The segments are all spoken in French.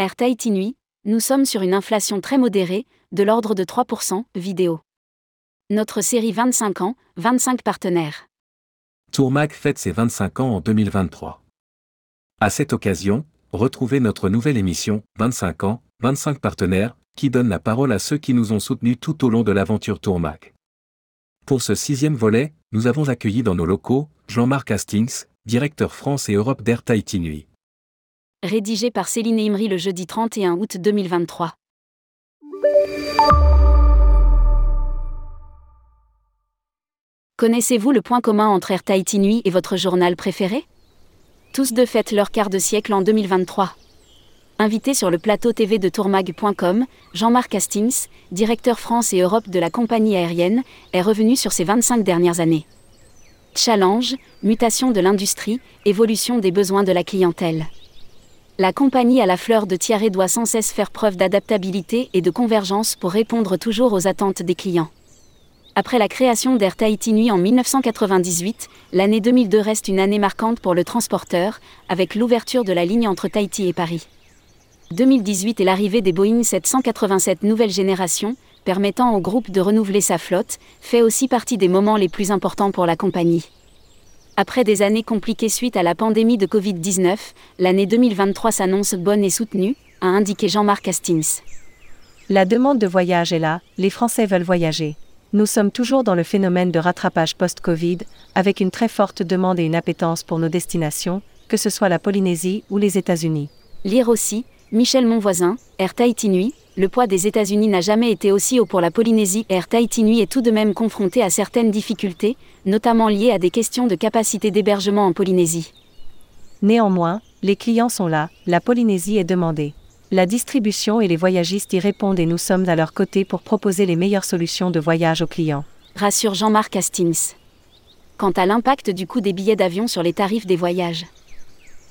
Air Tahiti Nui, nous sommes sur une inflation très modérée, de l'ordre de 3%, vidéo. Notre série 25 ans, 25 partenaires. Tourmag fête ses 25 ans en 2023. À cette occasion, retrouvez notre nouvelle émission 25 ans, 25 partenaires, qui donne la parole à ceux qui nous ont soutenus tout au long de l'aventure Tourmag. Pour ce sixième volet, nous avons accueilli dans nos locaux Jean-Marc Hastings, directeur France et Europe d'Air Tahiti Nui. Rédigé par Céline Imri le jeudi 31 août 2023. Connaissez-vous le point commun entre Air Tahiti Nui et votre journal préféré? Tous deux fêtent leur quart de siècle en 2023. Invité sur le plateau TV de tourmag.com, Jean-Marc Hastings, directeur France et Europe de la compagnie aérienne, est revenu sur ces 25 dernières années. Challenge, mutation de l'industrie, évolution des besoins de la clientèle. La compagnie à la fleur de Thierry doit sans cesse faire preuve d'adaptabilité et de convergence pour répondre toujours aux attentes des clients. Après la création d'Air Tahiti Nui en 1998, l'année 2002 reste une année marquante pour le transporteur, avec l'ouverture de la ligne entre Tahiti et Paris. 2018 est l'arrivée des Boeing 787 nouvelle génération, permettant au groupe de renouveler sa flotte, fait aussi partie des moments les plus importants pour la compagnie. Après des années compliquées suite à la pandémie de Covid-19, l'année 2023 s'annonce bonne et soutenue, a indiqué Jean-Marc Hastings. La demande de voyage est là, les Français veulent voyager. Nous sommes toujours dans le phénomène de rattrapage post-Covid, avec une très forte demande et une appétence pour nos destinations, que ce soit la Polynésie ou les États-Unis. Lire aussi, Michel Monvoisin, Air Tahiti Nui, le poids des États-Unis n'a jamais été aussi haut pour la Polynésie. Air Tahiti Nui est tout de même confronté à certaines difficultés, notamment liées à des questions de capacité d'hébergement en Polynésie. Néanmoins, les clients sont là, la Polynésie est demandée. La distribution et les voyagistes y répondent et nous sommes à leur côté pour proposer les meilleures solutions de voyage aux clients. Rassure Jean-Marc Hastings. Quant à l'impact du coût des billets d'avion sur les tarifs des voyages.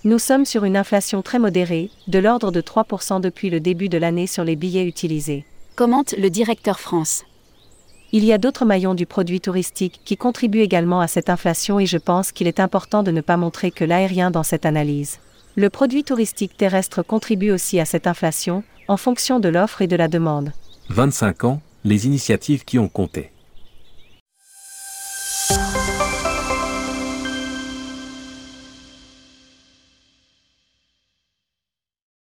Nous sommes sur une inflation très modérée, de l'ordre de 3% depuis le début de l'année sur les billets utilisés. Commente le directeur France. Il y a d'autres maillons du produit touristique qui contribuent également à cette inflation et je pense qu'il est important de ne pas montrer que l'aérien dans cette analyse. Le produit touristique terrestre contribue aussi à cette inflation, en fonction de l'offre et de la demande. 25 ans, les initiatives qui ont compté.